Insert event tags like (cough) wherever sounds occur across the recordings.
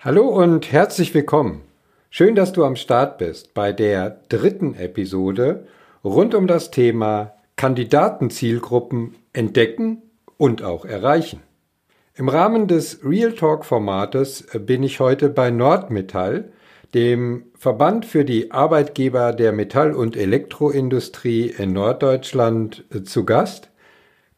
Hallo und herzlich willkommen. Schön, dass du am Start bist bei der dritten Episode rund um das Thema Kandidatenzielgruppen entdecken und auch erreichen. Im Rahmen des Real Talk Formates bin ich heute bei Nordmetall, dem Verband für die Arbeitgeber der Metall- und Elektroindustrie in Norddeutschland, zu Gast.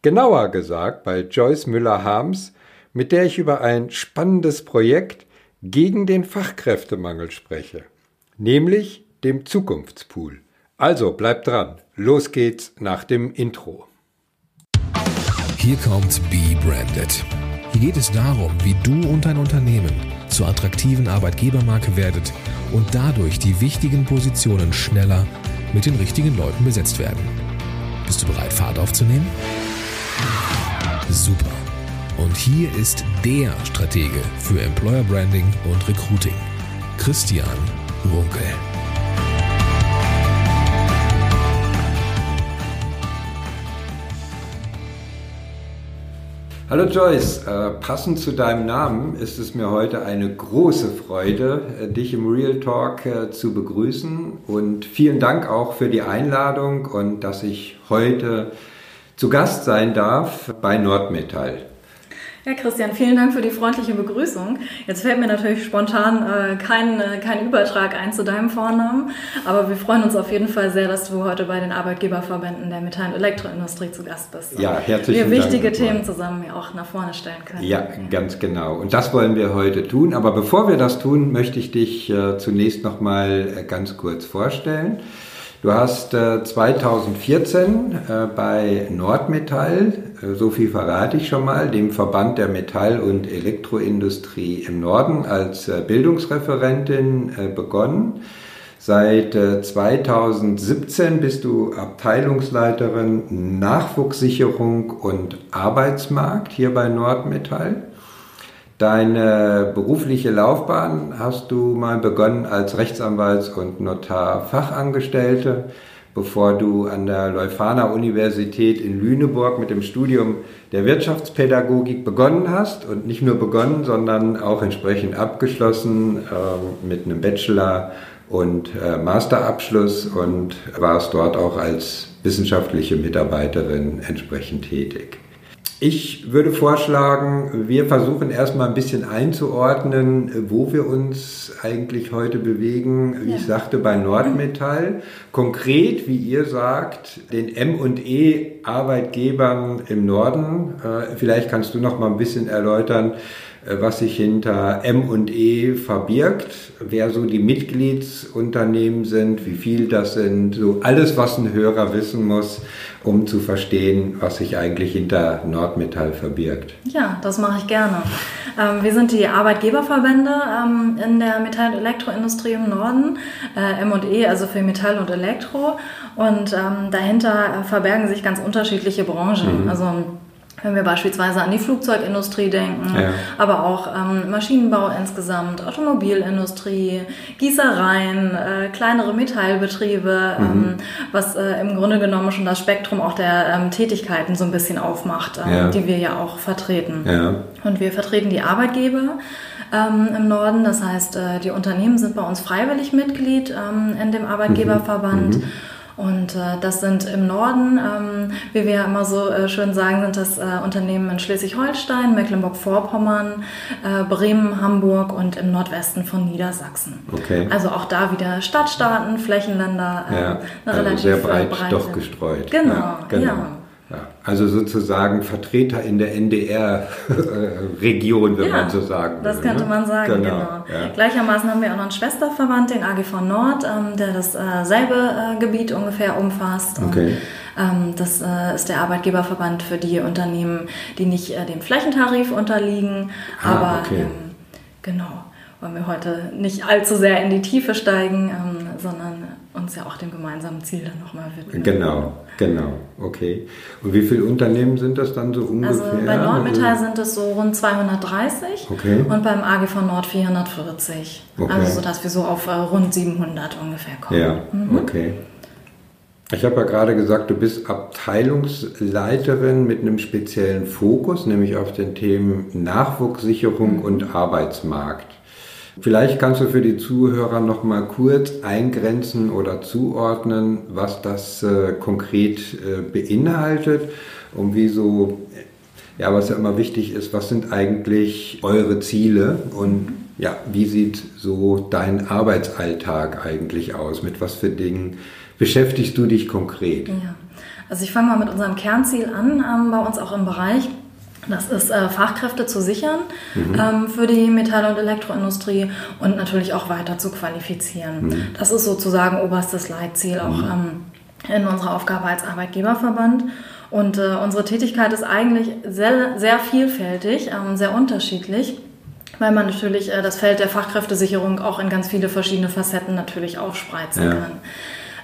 Genauer gesagt bei Joyce Müller-Harms, mit der ich über ein spannendes Projekt gegen den Fachkräftemangel spreche, nämlich dem Zukunftspool. Also bleibt dran, los geht's nach dem Intro. Hier kommt Be Branded. Hier geht es darum, wie du und dein Unternehmen zur attraktiven Arbeitgebermarke werdet und dadurch die wichtigen Positionen schneller mit den richtigen Leuten besetzt werden. Bist du bereit, Fahrt aufzunehmen? Super. Und hier ist der Stratege für Employer Branding und Recruiting, Christian Runkel. Hallo Joyce, äh, passend zu deinem Namen ist es mir heute eine große Freude, äh, dich im Real Talk äh, zu begrüßen und vielen Dank auch für die Einladung und dass ich heute zu Gast sein darf bei Nordmetall. Ja, Christian, vielen Dank für die freundliche Begrüßung. Jetzt fällt mir natürlich spontan äh, kein, äh, kein Übertrag ein zu deinem Vornamen, aber wir freuen uns auf jeden Fall sehr, dass du heute bei den Arbeitgeberverbänden der Metall- und Elektroindustrie zu Gast bist. Ja, herzlich Wir wichtige Dank. Themen zusammen auch nach vorne stellen können. Ja, ganz genau. Und das wollen wir heute tun. Aber bevor wir das tun, möchte ich dich äh, zunächst noch mal äh, ganz kurz vorstellen. Du hast äh, 2014 äh, bei Nordmetall, äh, so viel verrate ich schon mal, dem Verband der Metall- und Elektroindustrie im Norden als äh, Bildungsreferentin äh, begonnen. Seit 2017 bist du Abteilungsleiterin Nachwuchssicherung und Arbeitsmarkt hier bei Nordmetall. Deine berufliche Laufbahn hast du mal begonnen als Rechtsanwalts- und Notar-Fachangestellte, bevor du an der Leuphana Universität in Lüneburg mit dem Studium der Wirtschaftspädagogik begonnen hast und nicht nur begonnen, sondern auch entsprechend abgeschlossen äh, mit einem Bachelor- und äh, Masterabschluss und warst dort auch als wissenschaftliche Mitarbeiterin entsprechend tätig. Ich würde vorschlagen, wir versuchen erstmal ein bisschen einzuordnen, wo wir uns eigentlich heute bewegen. Wie ja. ich sagte, bei Nordmetall. Konkret, wie ihr sagt, den M&E Arbeitgebern im Norden. Vielleicht kannst du noch mal ein bisschen erläutern, was sich hinter M&E verbirgt, wer so die Mitgliedsunternehmen sind, wie viel das sind, so alles, was ein Hörer wissen muss, um zu verstehen, was sich eigentlich hinter Nordmetall verbirgt. Ja, das mache ich gerne. Ähm, wir sind die Arbeitgeberverbände ähm, in der Metall- und Elektroindustrie im Norden, äh, M&E, also für Metall und Elektro. Und ähm, dahinter verbergen sich ganz unterschiedliche Branchen. Mhm. Also wenn wir beispielsweise an die Flugzeugindustrie denken, ja. aber auch ähm, Maschinenbau insgesamt, Automobilindustrie, Gießereien, äh, kleinere Metallbetriebe, mhm. ähm, was äh, im Grunde genommen schon das Spektrum auch der ähm, Tätigkeiten so ein bisschen aufmacht, ähm, ja. die wir ja auch vertreten. Ja. Und wir vertreten die Arbeitgeber ähm, im Norden, das heißt, äh, die Unternehmen sind bei uns freiwillig Mitglied ähm, in dem Arbeitgeberverband. Mhm. Und äh, das sind im Norden, ähm, wie wir ja immer so äh, schön sagen, sind das äh, Unternehmen in Schleswig-Holstein, Mecklenburg-Vorpommern, äh, Bremen, Hamburg und im Nordwesten von Niedersachsen. Okay. Also auch da wieder Stadtstaaten, Flächenländer, äh, ja, eine also relativ sehr breit breite. doch gestreut. Genau, ja. Genau. ja. Ja, also sozusagen Vertreter in der NDR-Region, (laughs) wenn ja, man so sagen will. Das könnte ne? man sagen, genau. genau. Ja. Gleichermaßen haben wir auch noch einen Schwesterverband, den AGV Nord, ähm, der dasselbe äh, Gebiet ungefähr umfasst. Okay. Ähm, das äh, ist der Arbeitgeberverband für die Unternehmen, die nicht äh, dem Flächentarif unterliegen, ah, aber okay. ähm, genau wollen wir heute nicht allzu sehr in die Tiefe steigen, ähm, sondern uns ja auch dem gemeinsamen Ziel dann nochmal widmen. Genau, genau, okay. Und wie viele Unternehmen sind das dann so ungefähr? Also bei Nordmetall sind es so rund 230 okay. und beim AGV Nord 440. Okay. Also so, dass wir so auf äh, rund 700 ungefähr kommen. Ja, mhm. okay. Ich habe ja gerade gesagt, du bist Abteilungsleiterin mit einem speziellen Fokus, nämlich auf den Themen Nachwuchssicherung mhm. und Arbeitsmarkt. Vielleicht kannst du für die Zuhörer noch mal kurz eingrenzen oder zuordnen, was das äh, konkret äh, beinhaltet und wieso, ja, was ja immer wichtig ist, was sind eigentlich eure Ziele und ja, wie sieht so dein Arbeitsalltag eigentlich aus? Mit was für Dingen beschäftigst du dich konkret? Ja. Also ich fange mal mit unserem Kernziel an, ähm, bei uns auch im Bereich. Das ist äh, Fachkräfte zu sichern mhm. ähm, für die Metall- und Elektroindustrie und natürlich auch weiter zu qualifizieren. Mhm. Das ist sozusagen oberstes Leitziel auch mhm. ähm, in unserer Aufgabe als Arbeitgeberverband. Und äh, unsere Tätigkeit ist eigentlich sehr, sehr vielfältig, ähm, sehr unterschiedlich weil man natürlich äh, das Feld der Fachkräftesicherung auch in ganz viele verschiedene Facetten natürlich aufspreizen ja. kann.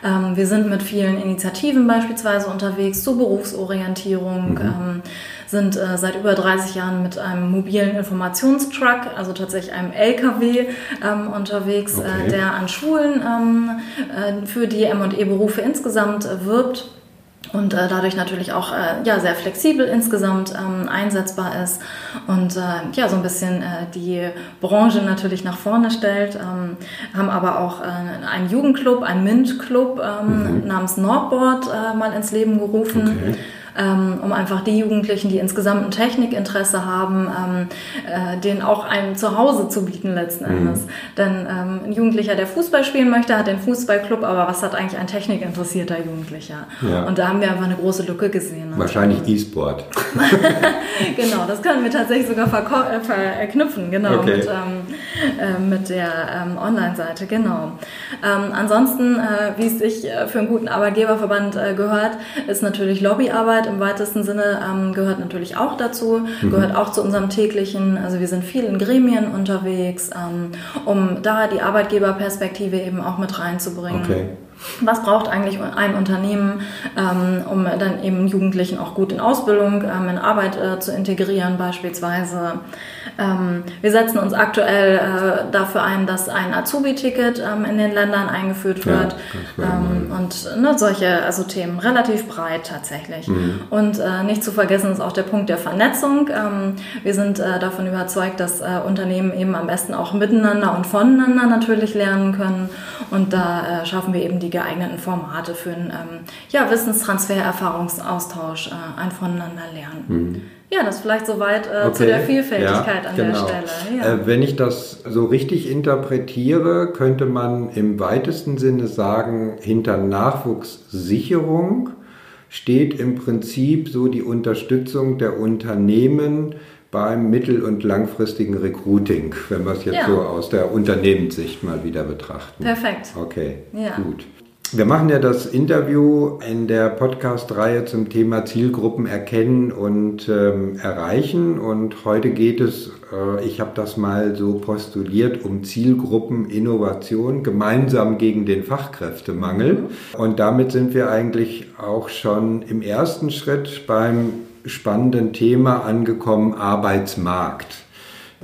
Ähm, wir sind mit vielen Initiativen beispielsweise unterwegs zur Berufsorientierung. Mhm. Sind äh, seit über 30 Jahren mit einem mobilen Informationstruck, also tatsächlich einem LKW, ähm, unterwegs, äh, okay. äh, der an Schulen ähm, äh, für die M&E-Berufe insgesamt wirbt und äh, dadurch natürlich auch äh, ja, sehr flexibel insgesamt ähm, einsetzbar ist und äh, ja, so ein bisschen äh, die Branche natürlich nach vorne stellt. Ähm, haben aber auch äh, einen Jugendclub, einen MINT-Club ähm, mhm. namens Nordboard äh, mal ins Leben gerufen. Okay ähm, um einfach die Jugendlichen, die insgesamt ein Technikinteresse haben, ähm, äh, denen auch ein Zuhause zu bieten letzten mhm. Endes. Mhm. Denn ähm, ein Jugendlicher, der Fußball spielen möchte, hat den Fußballclub, aber was hat eigentlich ein technikinteressierter Jugendlicher? Ja. Und da haben wir einfach eine große Lücke gesehen. Wahrscheinlich E-Sport. (laughs) genau, das können wir tatsächlich sogar äh, verknüpfen, genau, okay. mit, ähm, äh, mit der ähm, Online-Seite, genau. Ähm, ansonsten, äh, wie es sich äh, für einen guten Arbeitgeberverband gehört, ist natürlich Lobbyarbeit im weitesten Sinne ähm, gehört natürlich auch dazu, mhm. gehört auch zu unserem täglichen, also wir sind viel in Gremien unterwegs, ähm, um da die Arbeitgeberperspektive eben auch mit reinzubringen. Okay. Was braucht eigentlich ein Unternehmen, ähm, um dann eben Jugendlichen auch gut in Ausbildung, ähm, in Arbeit äh, zu integrieren beispielsweise? Ähm, wir setzen uns aktuell äh, dafür ein, dass ein Azubi-Ticket in den Ländern eingeführt wird ja, und ne, solche also Themen relativ breit tatsächlich. Mhm. Und äh, nicht zu vergessen ist auch der Punkt der Vernetzung. Wir sind davon überzeugt, dass Unternehmen eben am besten auch miteinander und voneinander natürlich lernen können und da schaffen wir eben die geeigneten Formate für einen ähm, ja, Wissenstransfer, Erfahrungsaustausch, äh, ein Voneinander lernen. Mhm. Ja, das vielleicht soweit äh, okay. zu der Vielfältigkeit ja, an genau. der Stelle. Ja. Äh, wenn ich das so richtig interpretiere, könnte man im weitesten Sinne sagen, hinter Nachwuchssicherung steht im Prinzip so die Unterstützung der Unternehmen beim mittel- und langfristigen Recruiting, wenn wir es jetzt ja. so aus der Unternehmenssicht mal wieder betrachten. Perfekt. Okay, ja. gut. Wir machen ja das Interview in der Podcast-Reihe zum Thema Zielgruppen erkennen und ähm, erreichen. Und heute geht es, äh, ich habe das mal so postuliert, um Zielgruppeninnovation gemeinsam gegen den Fachkräftemangel. Und damit sind wir eigentlich auch schon im ersten Schritt beim spannenden Thema angekommen, Arbeitsmarkt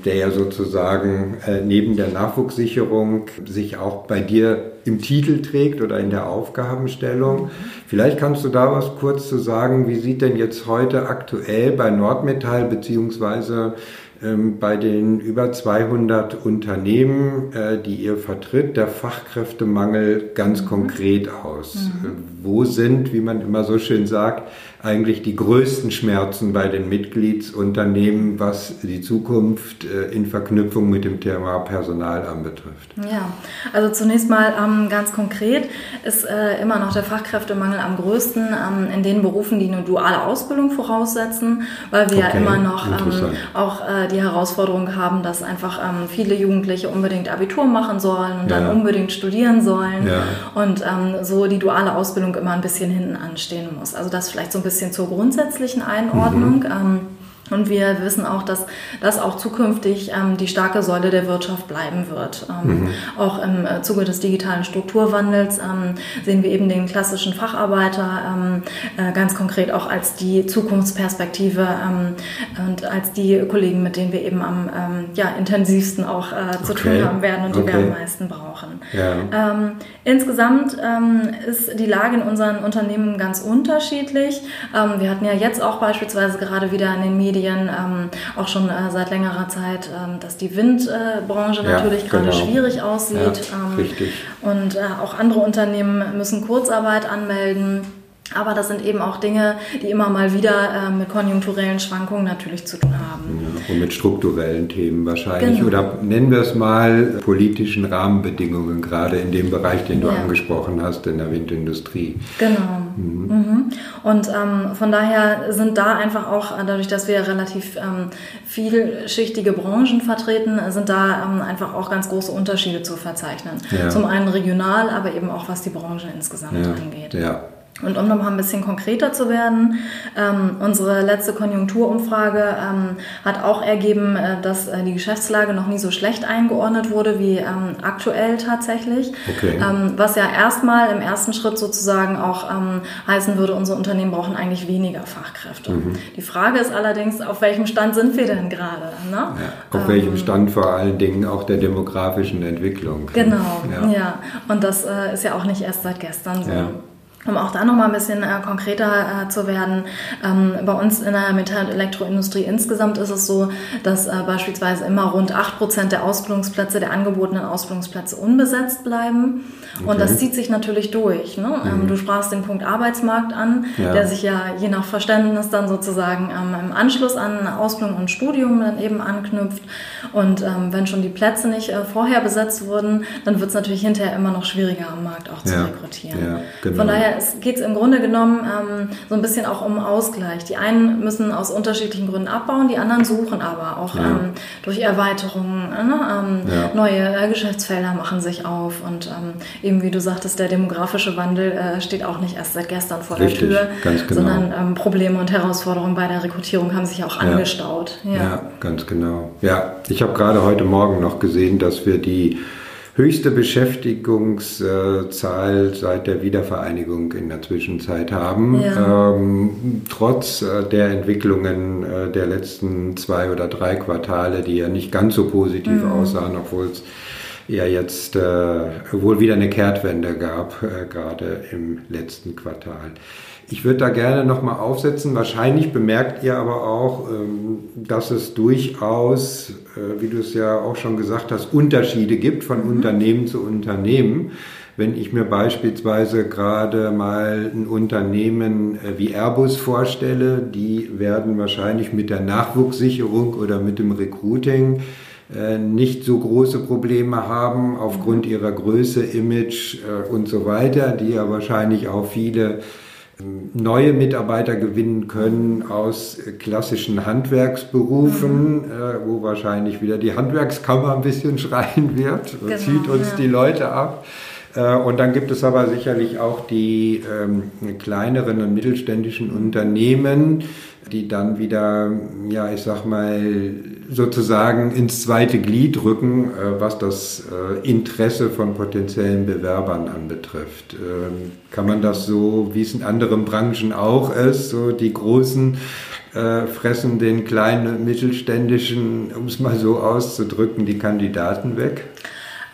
der ja sozusagen äh, neben der Nachwuchssicherung sich auch bei dir im Titel trägt oder in der Aufgabenstellung. Vielleicht kannst du da was kurz zu sagen, wie sieht denn jetzt heute aktuell bei Nordmetall beziehungsweise bei den über 200 Unternehmen, äh, die ihr vertritt, der Fachkräftemangel ganz mhm. konkret aus? Mhm. Äh, wo sind, wie man immer so schön sagt, eigentlich die größten Schmerzen bei den Mitgliedsunternehmen, was die Zukunft äh, in Verknüpfung mit dem Thema Personal anbetrifft? Ja, also zunächst mal ähm, ganz konkret ist immer noch der Fachkräftemangel am größten ähm, in den Berufen, die eine duale Ausbildung voraussetzen, weil wir okay, ja immer noch ähm, auch die Herausforderung haben, dass einfach ähm, viele Jugendliche unbedingt Abitur machen sollen und ja. dann unbedingt studieren sollen ja. und ähm, so die duale Ausbildung immer ein bisschen hinten anstehen muss. Also das vielleicht so ein bisschen zur grundsätzlichen Einordnung. Mhm. Und wir wissen auch, dass das auch zukünftig ähm, die starke Säule der Wirtschaft bleiben wird. Ähm, mhm. Auch im äh, Zuge des digitalen Strukturwandels ähm, sehen wir eben den klassischen Facharbeiter ähm, äh, ganz konkret auch als die Zukunftsperspektive ähm, und als die Kollegen, mit denen wir eben am ähm, ja, intensivsten auch äh, zu okay. tun haben werden und die okay. wir am meisten brauchen. Ja. insgesamt ist die Lage in unseren Unternehmen ganz unterschiedlich. wir hatten ja jetzt auch beispielsweise gerade wieder in den Medien Medien ähm, auch schon äh, seit längerer Zeit, ähm, dass die Windbranche Ja, natürlich gerade genau. schwierig aussieht. Ja, ähm, richtig. Und äh, auch andere Unternehmen müssen Kurzarbeit anmelden. Aber das sind eben auch Dinge, die immer mal wieder äh, mit konjunkturellen Schwankungen natürlich zu tun haben. Und mit strukturellen Themen wahrscheinlich. Genau. Oder nennen wir es mal politischen Rahmenbedingungen, gerade in dem Bereich, den du Ja. angesprochen hast, in der Windindustrie. Genau. Mhm. Und ähm, von daher sind da einfach auch, äh, dadurch, dass wir relativ ähm, vielschichtige Branchen vertreten, sind da ähm, einfach auch ganz große Unterschiede zu verzeichnen. Ja. Zum einen regional, aber eben auch was die Branche insgesamt angeht. Ja, ja. Und um nochmal ein bisschen konkreter zu werden, ähm, unsere letzte Konjunkturumfrage ähm, hat auch ergeben, äh, dass äh, die Geschäftslage noch nie so schlecht eingeordnet wurde wie ähm, aktuell tatsächlich. Okay. Ähm, was ja erstmal im ersten Schritt sozusagen auch ähm, heißen würde, unsere Unternehmen brauchen eigentlich weniger Fachkräfte. Mhm. Die Frage ist allerdings, auf welchem Stand sind wir denn gerade? Ne? Ja, auf welchem Stand vor allen Dingen auch der demografischen Entwicklung. Genau, Ja. ja. Und das äh, ist ja auch nicht erst seit gestern so. Ja. Um auch da nochmal ein bisschen äh, konkreter äh, zu werden, ähm, bei uns in der Metall- und Elektroindustrie insgesamt ist es so, dass äh, beispielsweise immer rund 8% der Ausbildungsplätze, der angebotenen Ausbildungsplätze unbesetzt bleiben. Und das zieht sich natürlich durch. Ne? Ähm, du sprachst den Punkt Arbeitsmarkt an, Mhm. Ja. der sich ja je nach Verständnis dann sozusagen ähm, im Anschluss an Ausbildung und Studium dann eben anknüpft. Und ähm, wenn schon die Plätze nicht äh, vorher besetzt wurden, dann wird es natürlich hinterher immer noch schwieriger am Markt auch zu Ja. rekrutieren. Ja, genau. Von daher geht es im Grunde genommen ähm, so ein bisschen auch um Ausgleich. Die einen müssen aus unterschiedlichen Gründen abbauen, die anderen suchen aber auch Ja. ähm, durch Erweiterungen. Ne? Ähm, Ja. Neue äh, Geschäftsfelder machen sich auf und ähm, eben wie du sagtest, der demografische Wandel äh, steht auch nicht erst seit gestern vor Richtig, der Tür, genau. sondern ähm, Probleme und Herausforderungen bei der Rekrutierung haben sich auch Ja. angestaut. Ja. Ja, ganz genau. Ja, ich habe gerade heute Morgen noch gesehen, dass wir die höchste Beschäftigungszahl seit der Wiedervereinigung in der Zwischenzeit haben. Ja. Ähm, trotz äh, der Entwicklungen äh, der letzten zwei oder drei Quartale, die ja nicht ganz so positiv aussahen, obwohl es ja jetzt äh, wohl wieder eine Kehrtwende gab, äh, gerade im letzten Quartal. Ich würde da gerne nochmal aufsetzen. Wahrscheinlich bemerkt ihr aber auch, ähm, dass es durchaus, äh, wie du es ja auch schon gesagt hast, Unterschiede gibt von Unternehmen zu Unternehmen. Wenn ich mir beispielsweise gerade mal ein Unternehmen äh, wie Airbus vorstelle, die werden wahrscheinlich mit der Nachwuchssicherung oder mit dem Recruiting äh, nicht so große Probleme haben aufgrund ihrer Größe, Image und so weiter, die ja wahrscheinlich auch viele neue Mitarbeiter gewinnen können aus klassischen Handwerksberufen, äh, wo wahrscheinlich wieder die Handwerkskammer ein bisschen schreien wird, Genau, zieht uns ja. die Leute ab. Äh, Und dann gibt es aber sicherlich auch die ähm, kleineren und mittelständischen Unternehmen, die dann wieder, ja, ich sag mal, sozusagen ins zweite Glied rücken, äh, was das äh, Interesse von potenziellen Bewerbern anbetrifft. Ähm, Kann man das so, wie es in anderen Branchen auch ist, so die großen äh, fressen den kleinen und mittelständischen, um es mal so auszudrücken, die Kandidaten weg?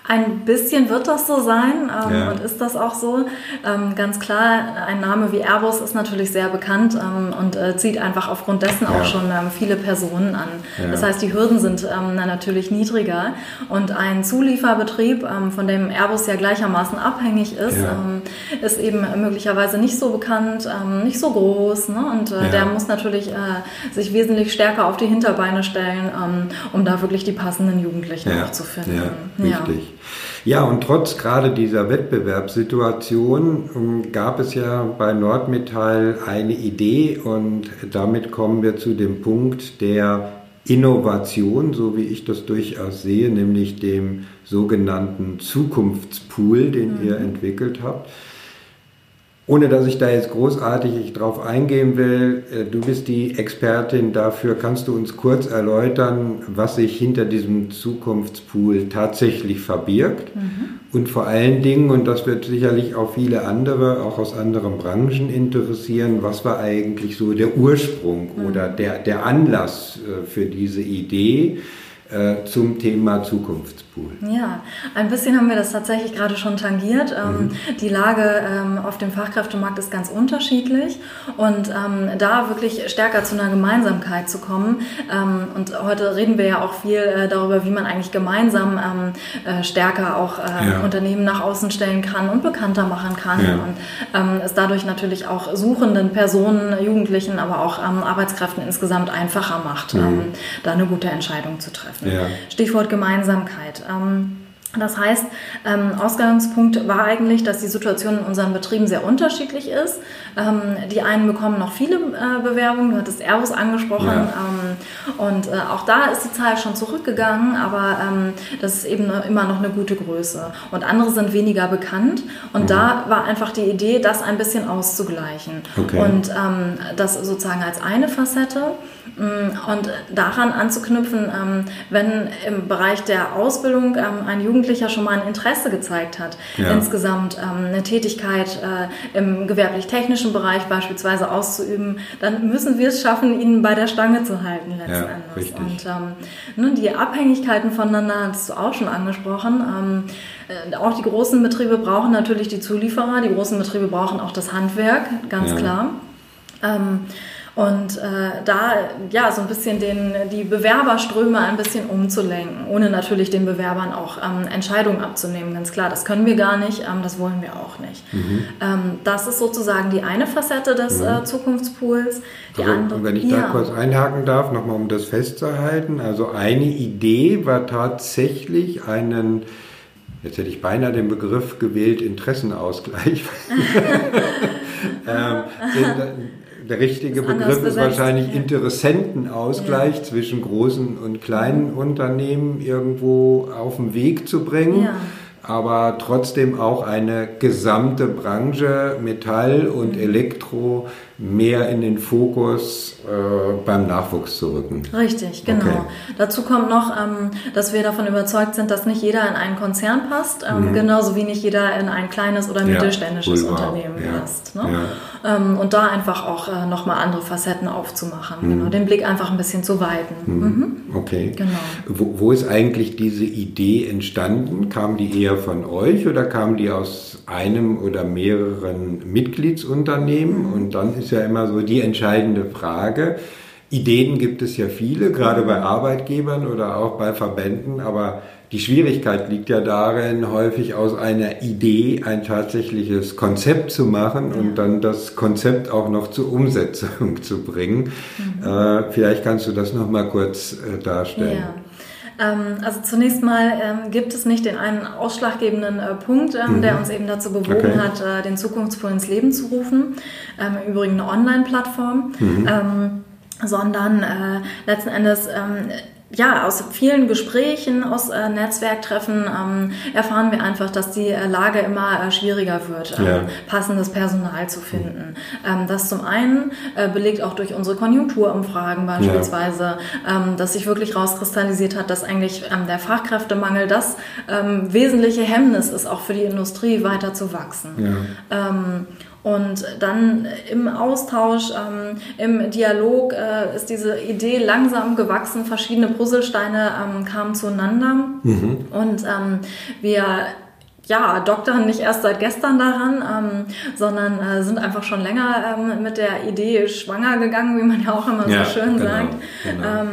Ein bisschen wird das so sein ähm, Ja. und ist das auch so. Ähm, ganz klar, ein Name wie Airbus ist natürlich sehr bekannt ähm, und äh, zieht einfach aufgrund dessen Ja. auch schon ähm, viele Personen an. Ja. Das heißt, die Hürden sind ähm, na, natürlich niedriger und ein Zulieferbetrieb, ähm, von dem Airbus ja gleichermaßen abhängig ist, ist eben möglicherweise nicht so bekannt, nicht so groß ne? und äh, der muss natürlich äh, sich wesentlich stärker auf die Hinterbeine stellen, um da wirklich die passenden Jugendlichen auch zu finden. Ja, richtig. Ja, und trotz gerade dieser Wettbewerbssituation ähm, gab es ja bei Nordmetall eine Idee und damit kommen wir zu dem Punkt der Innovation, so wie ich das durchaus sehe, nämlich dem sogenannten Zukunftspool, den ihr entwickelt habt. Ohne dass ich da jetzt großartig drauf eingehen will, äh, du bist die Expertin dafür. Kannst du uns kurz erläutern, was sich hinter diesem Zukunftspool tatsächlich verbirgt? Und vor allen Dingen, und das wird sicherlich auch viele andere, auch aus anderen Branchen interessieren, was war eigentlich so der Ursprung oder der, der Anlass äh, für diese Idee äh, zum Thema Zukunftspool? Zukunftspool? Ja, ein bisschen haben wir das tatsächlich gerade schon tangiert. Ähm, mhm. Die Lage ähm, auf dem Fachkräftemarkt ist ganz unterschiedlich und ähm, da wirklich stärker zu einer Gemeinsamkeit zu kommen. und heute reden wir ja auch viel äh, darüber, wie man eigentlich gemeinsam äh, stärker auch ja. Unternehmen nach außen stellen kann und bekannter machen kann ja. und es dadurch natürlich auch suchenden Personen, Jugendlichen, aber auch Arbeitskräften insgesamt einfacher macht, mhm. da eine gute Entscheidung zu treffen. Ja. Stichwort Gemeinsamkeit. Ähm, das heißt, ähm, Ausgangspunkt war eigentlich, dass die Situation in unseren Betrieben sehr unterschiedlich ist. Ähm, die einen bekommen noch viele äh, Bewerbungen, du hattest Airbus angesprochen, ja. ähm, und äh, auch da ist die Zahl schon zurückgegangen, aber ähm, das ist eben immer noch eine gute Größe. Und andere sind weniger bekannt und mhm. da war einfach die Idee, das ein bisschen auszugleichen. Okay. Und ähm, das sozusagen als eine Facette. Mm, und daran anzuknüpfen, ähm, wenn im Bereich der Ausbildung ähm, ein Jugendlicher schon mal ein Interesse gezeigt hat, ja. insgesamt ähm, eine Tätigkeit äh, im gewerblich-technischen Bereich beispielsweise auszuüben, dann müssen wir es schaffen, ihn bei der Stange zu halten letzten ja, Endes. Richtig. Und ähm, die Abhängigkeiten voneinander hast du auch schon angesprochen. Äh, auch die großen Betriebe brauchen natürlich die Zulieferer, die großen Betriebe brauchen auch das Handwerk, ganz ja. klar. Ähm, und äh, da ja so ein bisschen den, die Bewerberströme ein bisschen umzulenken, ohne natürlich den Bewerbern auch ähm, Entscheidungen abzunehmen, ganz klar. Das können wir gar nicht, ähm, das wollen wir auch nicht. Mhm. Ähm, das ist sozusagen die eine Facette des mhm. äh, Zukunftspools. Die also, andere, wenn ich ja. da kurz einhaken darf, nochmal um das festzuhalten. Also eine Idee war tatsächlich einen Jetzt hätte ich beinahe den Begriff gewählt, Interessenausgleich. (laughs) (laughs) ähm, der richtige Begriff ist wahrscheinlich Interessentenausgleich ja. zwischen großen und kleinen Unternehmen irgendwo auf den Weg zu bringen. Ja aber trotzdem auch eine gesamte Branche Metall und mhm. Elektro mehr in den Fokus äh, beim Nachwuchs zu rücken. Richtig, genau. Okay. Dazu kommt noch, ähm, dass wir davon überzeugt sind, dass nicht jeder in einen Konzern passt, ähm, mhm. genauso wie nicht jeder in ein kleines oder mittelständisches ja, Unternehmen ja. passt. Ne? Ja. Ähm, und da einfach auch äh, nochmal andere Facetten aufzumachen, mhm. genau, den Blick einfach ein bisschen zu weiten. Mhm. mhm. Okay. Genau. Wo, wo ist eigentlich diese Idee entstanden? Kam die eher von euch oder kam die aus einem oder mehreren Mitgliedsunternehmen? Mhm. Und dann ist ist ja immer so die entscheidende Frage. Ideen gibt es ja viele, gerade bei Arbeitgebern oder auch bei Verbänden, aber die Schwierigkeit liegt ja darin, häufig aus einer Idee ein tatsächliches Konzept zu machen und dann das Konzept auch noch zur Umsetzung (laughs) zu bringen. Mhm. Äh, vielleicht kannst du das noch mal kurz äh, darstellen. Ja. Ähm, also zunächst mal ähm, gibt es nicht den einen ausschlaggebenden äh, Punkt, ähm, mhm. der uns eben dazu bewogen okay. hat, äh, den Zukunftspool ins Leben zu rufen. Im Übrigen eine Online-Plattform. Mhm. sondern äh, letzten Endes ja, aus vielen Gesprächen, aus äh, Netzwerktreffen ähm, erfahren wir einfach, dass die äh, Lage immer äh, schwieriger wird, ähm, ja. passendes Personal zu finden. Ähm, das zum einen äh, belegt auch durch unsere Konjunkturumfragen beispielsweise, ja. Ähm, dass sich wirklich rauskristallisiert hat, dass eigentlich ähm, der Fachkräftemangel das ähm, wesentliche Hemmnis ist, auch für die Industrie weiter zu wachsen. Ja. Und dann im Austausch, ähm, im Dialog äh, ist diese Idee langsam gewachsen. Verschiedene Puzzlesteine ähm, kamen zueinander. Mhm. Und ähm, wir ja, doktern nicht erst seit gestern daran, ähm, sondern äh, sind einfach schon länger ähm, mit der Idee schwanger gegangen, wie man ja auch immer ja, so schön genau, sagt. Genau. Ähm,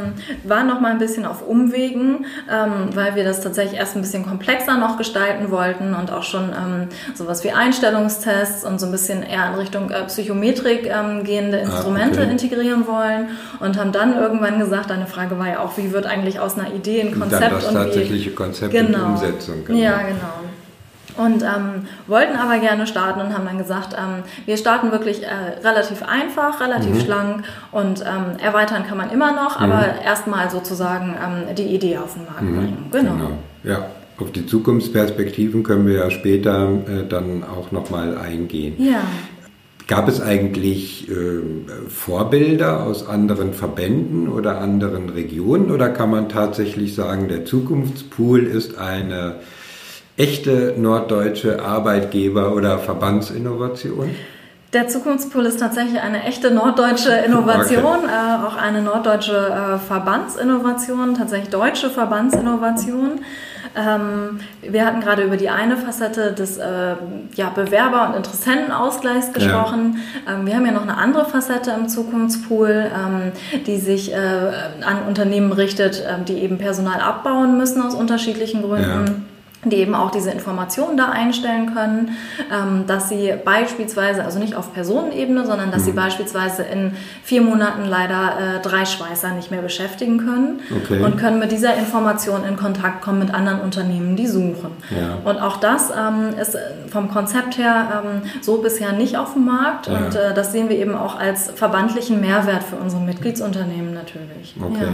waren noch mal ein bisschen auf Umwegen, ähm, weil wir das tatsächlich erst ein bisschen komplexer noch gestalten wollten und auch schon ähm, sowas wie Einstellungstests und so ein bisschen eher in Richtung äh, Psychometrik ähm, gehende ah, Instrumente ah, okay. integrieren wollen und haben dann irgendwann gesagt, deine Frage war ja auch, wie wird eigentlich aus einer Idee ein Konzept und, dann das und tatsächliche Konzept genau. und Umsetzung. Genau. Ja, genau und ähm, wollten aber gerne starten und haben dann gesagt, ähm, wir starten wirklich äh, relativ einfach, relativ mhm. schlank und ähm, erweitern kann man immer noch, mhm. aber erstmal sozusagen ähm, die Idee auf den Markt mhm. bringen. Genau. genau. Ja. Auf die Zukunftsperspektiven können wir ja später äh, dann auch nochmal eingehen. Ja. Gab es eigentlich äh, Vorbilder aus anderen Verbänden oder anderen Regionen oder kann man tatsächlich sagen, der Zukunftspool ist eine echte norddeutsche Arbeitgeber- oder Verbandsinnovation? Der Zukunftspool ist tatsächlich eine echte norddeutsche Innovation, okay. äh, auch eine norddeutsche äh, Verbandsinnovation, tatsächlich deutsche Verbandsinnovation. Ähm, wir hatten gerade über die eine Facette des äh, ja, Bewerber- und Interessentenausgleichs gesprochen. Ja. Ähm, wir haben ja noch eine andere Facette im Zukunftspool, ähm, die sich äh, an Unternehmen richtet, äh, die eben Personal abbauen müssen aus unterschiedlichen Gründen. Ja die eben auch diese Informationen da einstellen können, ähm, dass sie beispielsweise, also nicht auf Personenebene, sondern dass mhm. sie beispielsweise in vier Monaten leider äh, drei Schweißer nicht mehr beschäftigen können okay. und können mit dieser Information in Kontakt kommen mit anderen Unternehmen, die suchen. Ja. Und auch das ähm, ist vom Konzept her ähm, so bisher nicht auf dem Markt ja. und äh, das sehen wir eben auch als verbandlichen Mehrwert für unsere Mitgliedsunternehmen natürlich. Okay. Ja.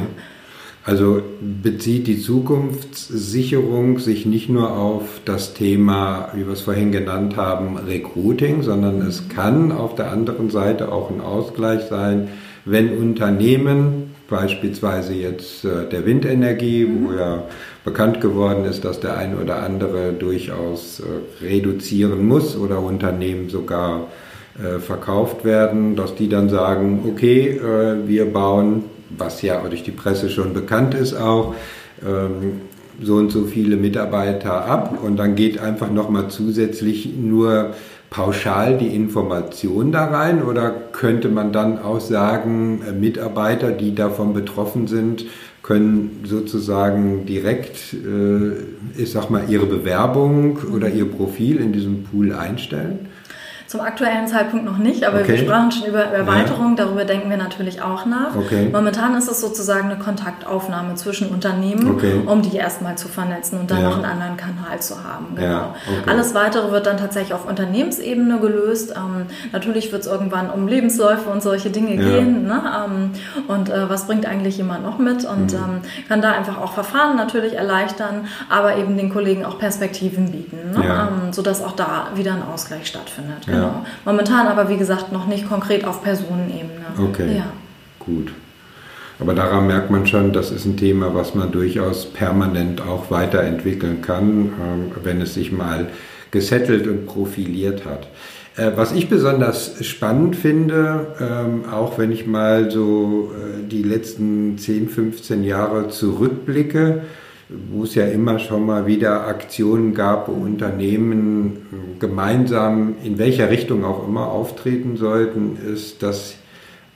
Also bezieht die Zukunftssicherung sich nicht nur auf das Thema, wie wir es vorhin genannt haben, Recruiting, sondern es kann auf der anderen Seite auch ein Ausgleich sein, wenn Unternehmen, beispielsweise jetzt äh, der Windenergie, wo mhm. ja bekannt geworden ist, dass der eine oder andere durchaus äh, reduzieren muss oder Unternehmen sogar äh, verkauft werden, dass die dann sagen, okay, wir bauen was ja durch die Presse schon bekannt ist auch, ähm, so und so viele Mitarbeiter ab und dann geht einfach nochmal zusätzlich nur pauschal die Information da rein oder könnte man dann auch sagen, äh, Mitarbeiter, die davon betroffen sind, können sozusagen direkt, äh, ich sag mal, ihre Bewerbung oder ihr Profil in diesem Pool einstellen? Zum aktuellen Zeitpunkt noch nicht, aber okay. wir sprachen schon über Erweiterung, ja. darüber denken wir natürlich auch nach. Okay. Momentan ist es sozusagen eine Kontaktaufnahme zwischen Unternehmen, okay. um die erstmal zu vernetzen und dann ja. noch einen anderen Kanal zu haben. Genau. Ja. Alles weitere wird dann tatsächlich auf Unternehmensebene gelöst. Ähm, natürlich wird es irgendwann um Lebensläufe und solche Dinge gehen. Ne? Ähm, und äh, was bringt eigentlich jemand noch mit? Und mhm. ähm, kann da einfach auch Verfahren natürlich erleichtern, aber eben den Kollegen auch Perspektiven bieten, ne? Ähm, sodass auch da wieder ein Ausgleich stattfindet. Genau. Momentan aber, wie gesagt, noch nicht konkret auf Personenebene. Okay. Ja. Gut. Aber daran merkt man schon, das ist ein Thema, was man durchaus permanent auch weiterentwickeln kann, ähm, wenn es sich mal gesettelt und profiliert hat. Äh, was ich besonders spannend finde, ähm, auch wenn ich mal so äh, die letzten 10, 15 Jahre zurückblicke, wo es ja immer schon mal wieder Aktionen gab, wo Unternehmen gemeinsam in welcher Richtung auch immer auftreten sollten, ist, dass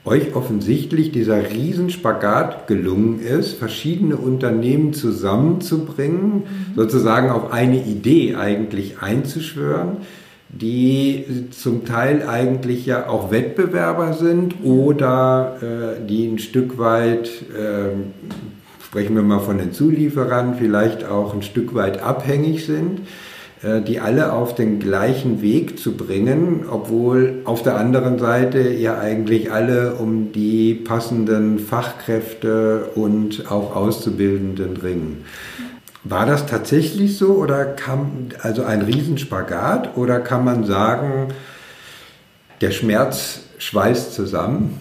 euch offensichtlich dieser Riesenspagat gelungen ist, verschiedene Unternehmen zusammenzubringen, mhm. sozusagen auf eine Idee eigentlich einzuschwören, die zum Teil eigentlich ja auch Wettbewerber sind oder äh, die ein Stück weit äh, sprechen wir mal von den Zulieferern, vielleicht auch ein Stück weit abhängig sind, äh, die alle auf den gleichen Weg zu bringen, obwohl auf der anderen Seite ja eigentlich alle um die passenden Fachkräfte und auch Auszubildenden ringen. War das tatsächlich so oder kam also ein Riesenspagat oder kann man sagen, der Schmerz schweißt zusammen?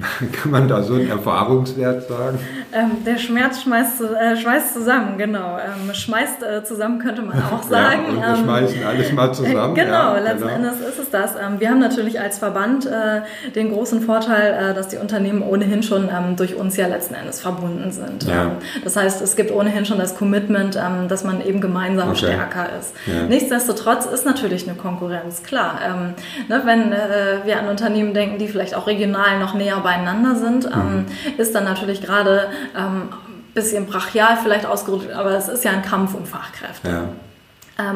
(laughs) Kann man da so einen Erfahrungswert sagen? Ähm, der Schmerz schmeißt, äh, schweißt zusammen, genau. Ähm, schmeißt äh, zusammen könnte man (laughs) auch sagen. ja, wir ähm, schmeißen alles mal (laughs) zusammen. Äh, genau, ja, letzten genau. Endes ist es das. Ähm, wir haben natürlich als Verband äh, den großen Vorteil, äh, dass die Unternehmen ohnehin schon ähm, durch uns ja letzten Endes verbunden sind. Ja. Ähm, das heißt, es gibt ohnehin schon das Commitment, dass man eben gemeinsam okay. stärker ist. Ja. Nichtsdestotrotz ist natürlich eine Konkurrenz, klar. Ne, wenn äh, wir an Unternehmen denken, die vielleicht auch regional noch näher beieinander sind, mhm. ist dann natürlich gerade ähm, bisschen brachial vielleicht ausgedrückt, aber es ist ja ein Kampf um Fachkräfte. Ja.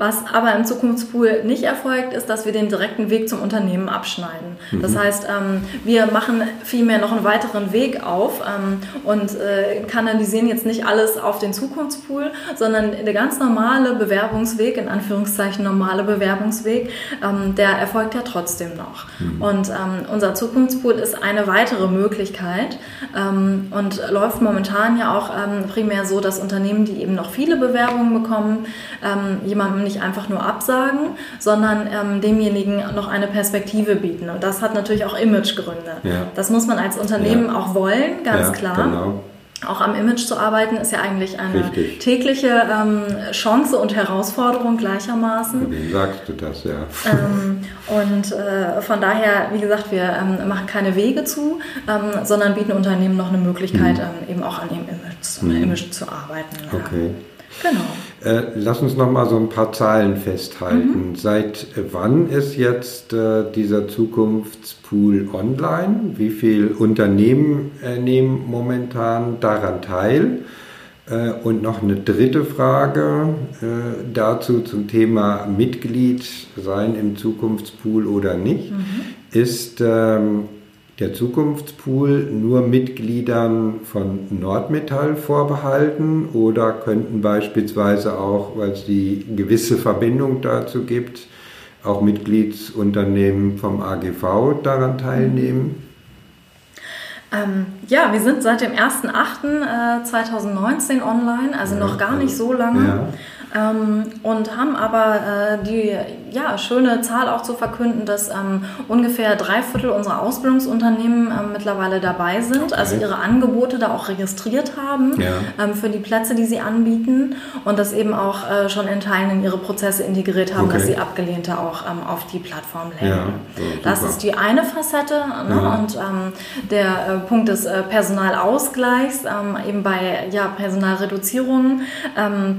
Was aber im Zukunftspool nicht erfolgt, ist, dass wir den direkten Weg zum Unternehmen abschneiden. Mhm. Das heißt, ähm, wir machen vielmehr noch einen weiteren Weg auf ähm, und äh, kanalisieren jetzt nicht alles auf den Zukunftspool, sondern der ganz normale Bewerbungsweg, in Anführungszeichen normale Bewerbungsweg, ähm, der erfolgt ja trotzdem noch. Mhm. Und unser Zukunftspool ist eine weitere Möglichkeit und läuft momentan ja auch primär so, dass Unternehmen, die eben noch viele Bewerbungen bekommen, jemandem nicht einfach nur absagen, sondern ähm, demjenigen noch eine Perspektive bieten. Und das hat natürlich auch Imagegründe. Ja. Das muss man als Unternehmen ja. auch wollen, ganz ja, klar. Genau. Auch am Image zu arbeiten ist ja eigentlich eine Richtig. tägliche ähm, Chance und Herausforderung gleichermaßen. Wie sagst du das, ja. Ähm, und äh, von daher, wie gesagt, wir ähm, machen keine Wege zu, ähm, sondern bieten Unternehmen noch eine Möglichkeit, mhm. Ähm, eben auch an ihrem Image, mhm. Image zu arbeiten. Okay. Genau. Äh, lass uns noch mal so ein paar Zahlen festhalten. Mhm. Seit wann ist jetzt äh, dieser Zukunftspool online? Wie viele Unternehmen äh, nehmen momentan daran teil? Äh, und noch eine dritte Frage äh, dazu zum Thema Mitglied sein im Zukunftspool oder nicht. Mhm. Ist ähm, der Zukunftspool nur Mitgliedern von Nordmetall vorbehalten oder könnten beispielsweise auch, weil es die gewisse Verbindung dazu gibt, auch Mitgliedsunternehmen vom AGV daran teilnehmen? Ähm, ja, wir sind seit dem 1.8.2019 äh, online, also ja, noch gar nicht so lange. Ja. Ähm, und haben aber äh, die ja, schöne Zahl auch zu verkünden, dass ähm, ungefähr drei Viertel unserer Ausbildungsunternehmen ähm, mittlerweile dabei sind, also ihre Angebote da auch registriert haben ja. ähm, für die Plätze, die sie anbieten und das eben auch äh, schon in Teilen in ihre Prozesse integriert haben, okay. dass sie Abgelehnte auch ähm, auf die Plattform lenken. Das ist die eine Facette ne? und der äh, Punkt des äh, Personalausgleichs, ähm, eben bei ja, Personalreduzierungen,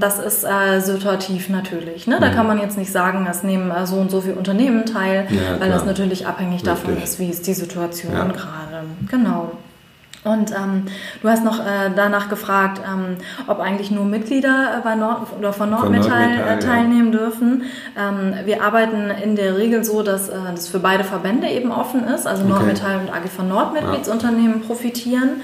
das ist äh, situativ natürlich. Ne? Da kann man jetzt nicht sagen, es nehmen äh, so und so viele Unternehmen teil, ja, weil das natürlich abhängig davon ist, wie ist die Situation ja. gerade. Genau. Und ähm, du hast noch äh, danach gefragt, ähm, ob eigentlich nur Mitglieder äh, bei Nord oder von Nordmetall, Nordmetall äh, teilnehmen ja. dürfen. Ähm, wir arbeiten in der Regel so, dass äh, das für beide Verbände eben offen ist. Also okay. Nordmetall und AG von Nord Mitgliedsunternehmen ja. profitieren.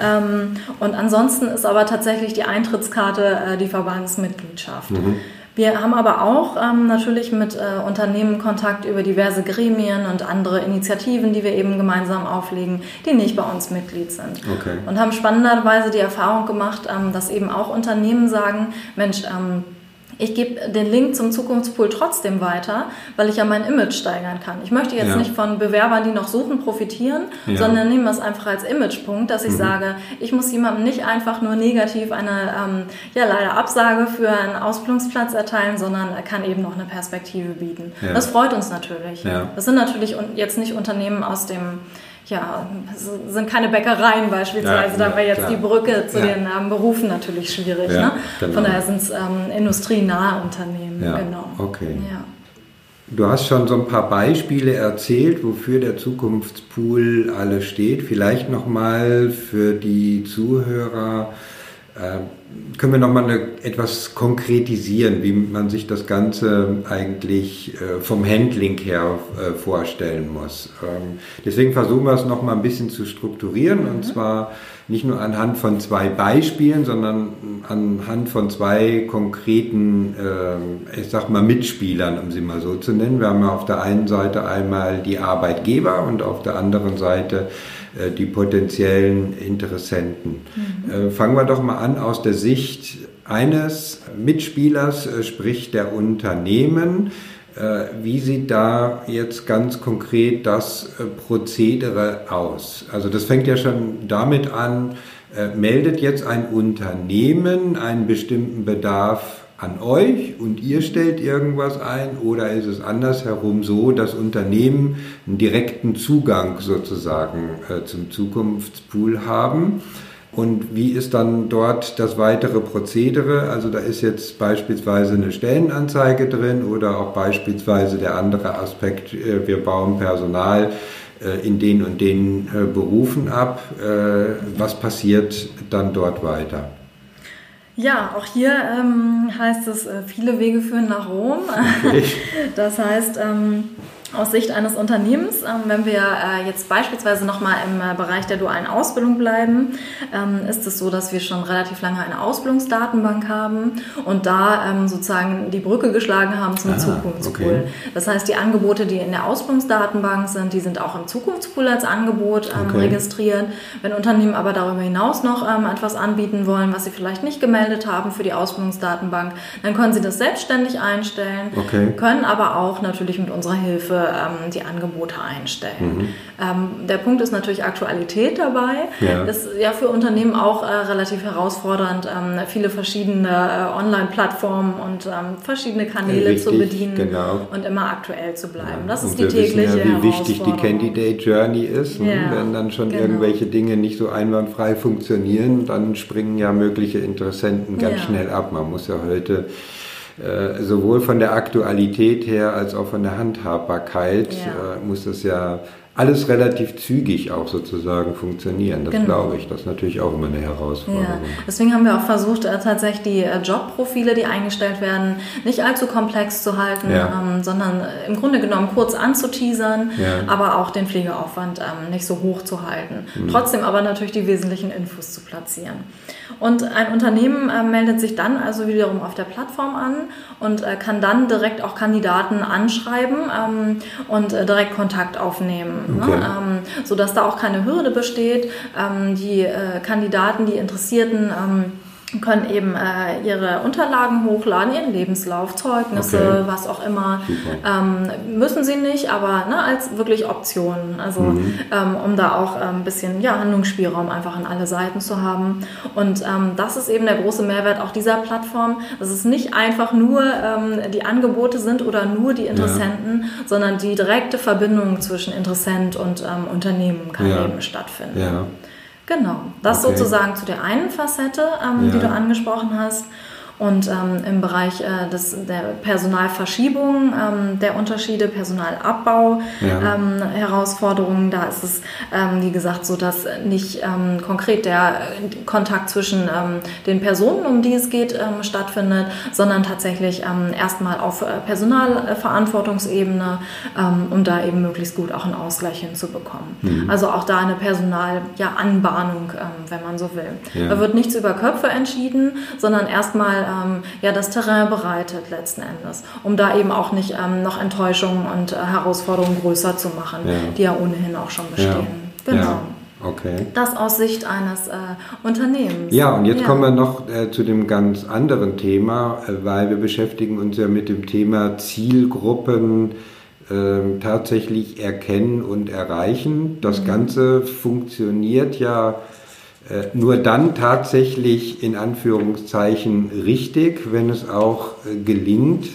Ähm, und ansonsten ist aber tatsächlich die Eintrittskarte äh, die Verbandsmitgliedschaft. Mhm. Wir haben aber auch ähm, natürlich mit äh, Unternehmen Kontakt über diverse Gremien und andere Initiativen, die wir eben gemeinsam auflegen, die nicht bei uns Mitglied sind. Okay. Und haben spannenderweise die Erfahrung gemacht, ähm, dass eben auch Unternehmen sagen, Mensch, ähm, ich gebe den Link zum Zukunftspool trotzdem weiter, weil ich ja mein Image steigern kann. Ich möchte jetzt ja. nicht von Bewerbern, die noch suchen, profitieren, ja. sondern nehme es einfach als Imagepunkt, dass ich mhm. sage, ich muss jemandem nicht einfach nur negativ eine ähm, ja leider Absage für einen Ausbildungsplatz erteilen, sondern er kann eben noch eine Perspektive bieten. Ja. Das freut uns natürlich. Das sind natürlich jetzt nicht Unternehmen aus dem ja, es sind keine Bäckereien beispielsweise, ja, da wäre jetzt klar. die Brücke zu ja. den ähm, Berufen natürlich schwierig. Ja, ne? Genau. Von daher sind es ähm, industrienahe Unternehmen. Genau. Okay. Du hast schon so ein paar Beispiele erzählt, wofür der Zukunftspool alles steht. Vielleicht nochmal für die Zuhörer können wir nochmal etwas konkretisieren, wie man sich das Ganze eigentlich äh, vom Handling her äh, vorstellen muss. Ähm, deswegen versuchen wir es nochmal ein bisschen zu strukturieren mhm. und zwar nicht nur anhand von zwei Beispielen, sondern anhand von zwei konkreten, äh, ich sag mal, Mitspielern, um sie mal so zu nennen. Wir haben ja auf der einen Seite einmal die Arbeitgeber und auf der anderen Seite äh, die potenziellen Interessenten. Mhm. Äh, fangen wir doch mal an aus der Sicht eines Mitspielers, äh, sprich der Unternehmen. Wie sieht da jetzt ganz konkret das Prozedere aus? Also das fängt ja schon damit an, meldet jetzt ein Unternehmen einen bestimmten Bedarf an euch und ihr stellt irgendwas ein oder ist es andersherum so, dass Unternehmen einen direkten Zugang sozusagen äh, zum Zukunftspool haben? Und wie ist dann dort das weitere Prozedere? Also da ist jetzt beispielsweise eine Stellenanzeige drin oder auch beispielsweise der andere Aspekt, äh, wir bauen Personal äh, in den und den äh, Berufen ab. Was passiert dann dort weiter? Ja, auch hier ähm, heißt es, viele Wege führen nach Rom. Okay. (laughs) Das heißt, ähm, aus Sicht eines Unternehmens, ähm, wenn wir äh, jetzt beispielsweise nochmal im äh, Bereich der dualen Ausbildung bleiben, ähm, ist es so, dass wir schon relativ lange eine Ausbildungsdatenbank haben und da ähm, sozusagen die Brücke geschlagen haben zum ah, Zukunftspool. Okay. Das heißt, die Angebote, die in der Ausbildungsdatenbank sind, die sind auch im Zukunftspool als Angebot okay. registriert. Wenn Unternehmen aber darüber hinaus noch etwas anbieten wollen, was sie vielleicht nicht gemeldet haben für die Ausbildungsdatenbank, dann können sie das selbstständig einstellen, okay. können aber auch natürlich mit unserer Hilfe ähm, die Angebote einstellen. Mhm. Ähm, der Punkt ist natürlich Aktualität dabei. Ja. Ist ja für Unternehmen auch äh, relativ herausfordernd, ähm, viele verschiedene äh, Online-Plattformen und ähm, verschiedene Kanäle Richtig, zu bedienen genau. und immer aktuell zu bleiben. Ja. Das ist und die tägliche ja, wie wichtig die Candidate Journey ist. Ne? Wenn dann schon genau. irgendwelche Dinge nicht so einwandfrei funktionieren, dann springen ja mögliche Interessenten ganz schnell ab. Man muss ja heute äh, sowohl von der Aktualität her als auch von der Handhabbarkeit ja. äh, muss das ja alles relativ zügig auch sozusagen funktionieren. Das genau. glaube ich. Das ist natürlich auch immer eine Herausforderung. Ja. Deswegen haben wir auch versucht, äh, tatsächlich die äh, Jobprofile, die eingestellt werden, nicht allzu komplex zu halten, ja. ähm, sondern äh, im Grunde genommen kurz anzuteasern, ja. aber auch den Pflegeaufwand ähm, nicht so hoch zu halten. Mhm. Trotzdem aber natürlich die wesentlichen Infos zu platzieren. Und ein Unternehmen äh, meldet sich dann also wiederum auf der Plattform an und äh, kann dann direkt auch Kandidaten anschreiben ähm, und äh, direkt Kontakt aufnehmen, ne? Okay. ne? ähm, sodass da auch keine Hürde besteht. Ähm, die äh, Kandidaten, die Interessierten, ähm, können eben äh, ihre Unterlagen hochladen, ihren Lebenslauf, Zeugnisse, okay. was auch immer. Ähm, müssen sie nicht, aber ne, als wirklich Optionen, also mhm. ähm, um da auch ein ähm, bisschen ja, Handlungsspielraum einfach an alle Seiten zu haben. Und ähm, das ist eben der große Mehrwert auch dieser Plattform, dass es nicht einfach nur ähm, die Angebote sind oder nur die Interessenten, ja. sondern die direkte Verbindung zwischen Interessent und ähm, Unternehmen kann ja. eben stattfinden. Ja. Genau, das okay. sozusagen zu der einen Facette, ähm, ja. die du angesprochen hast. Und ähm, im Bereich äh, des, der Personalverschiebung, ähm, der Unterschiede, Personalabbau, ja. ähm, Herausforderungen, da ist es, ähm, wie gesagt, so, dass nicht ähm, konkret der Kontakt zwischen ähm, den Personen, um die es geht, stattfindet, sondern tatsächlich erstmal auf äh, Personalverantwortungsebene, um da eben möglichst gut auch einen Ausgleich hinzubekommen. Mhm. Also auch da eine Personalanbahnung, ja, wenn man so will. Ja. Da wird nichts über Köpfe entschieden, sondern erstmal ähm, ja, das Terrain bereitet letzten Endes, um da eben auch nicht ähm, noch Enttäuschungen und äh, Herausforderungen größer zu machen, ja. die ja ohnehin auch schon bestehen. Ja. Genau. Ja. Okay. Das aus Sicht eines äh, Unternehmens. Ja, und jetzt ja. kommen wir noch äh, zu dem ganz anderen Thema, äh, weil wir beschäftigen uns ja mit dem Thema Zielgruppen ähm, tatsächlich erkennen und erreichen. Das mhm. Ganze funktioniert ja nur dann tatsächlich in Anführungszeichen richtig, wenn es auch äh, gelingt,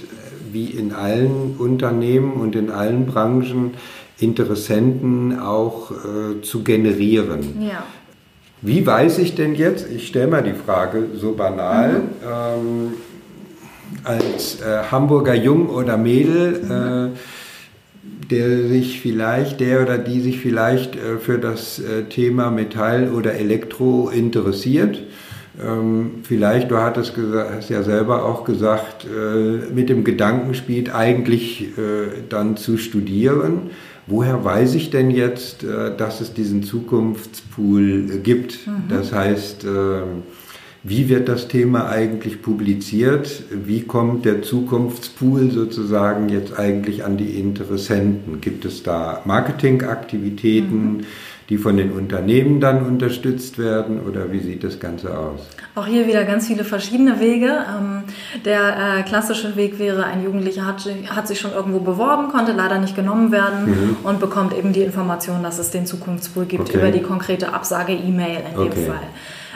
wie in allen Unternehmen und in allen Branchen, Interessenten auch äh, zu generieren. Ja. Wie weiß ich denn jetzt, ich stelle mal die Frage so banal, mhm. ähm, als äh, Hamburger Jung oder Mädel, mhm. äh, der sich vielleicht, der oder die sich vielleicht äh, für das äh, Thema Metall oder Elektro interessiert. Ähm, vielleicht, du hattest hast ja selber auch gesagt, äh, mit dem Gedanken spielt, eigentlich dann zu studieren. Woher weiß ich denn jetzt, dass es diesen Zukunftspool gibt? Mhm. Das heißt, ähm, wie wird das Thema eigentlich publiziert? Wie kommt der Zukunftspool sozusagen jetzt eigentlich an die Interessenten? Gibt es da Marketingaktiviiten, mhm. die von den Unternehmen dann unterstützt werden oder wie sieht das Ganze aus? Auch hier wieder ganz viele verschiedene Wege. Ähm, der äh, klassische Weg wäre, ein Jugendlicher hat, hat, sich schon irgendwo beworben, konnte leider nicht genommen werden mhm. und bekommt eben die Information, dass es den Zukunftspool gibt okay. über die konkrete Absage-E-Mail in okay. dem Fall.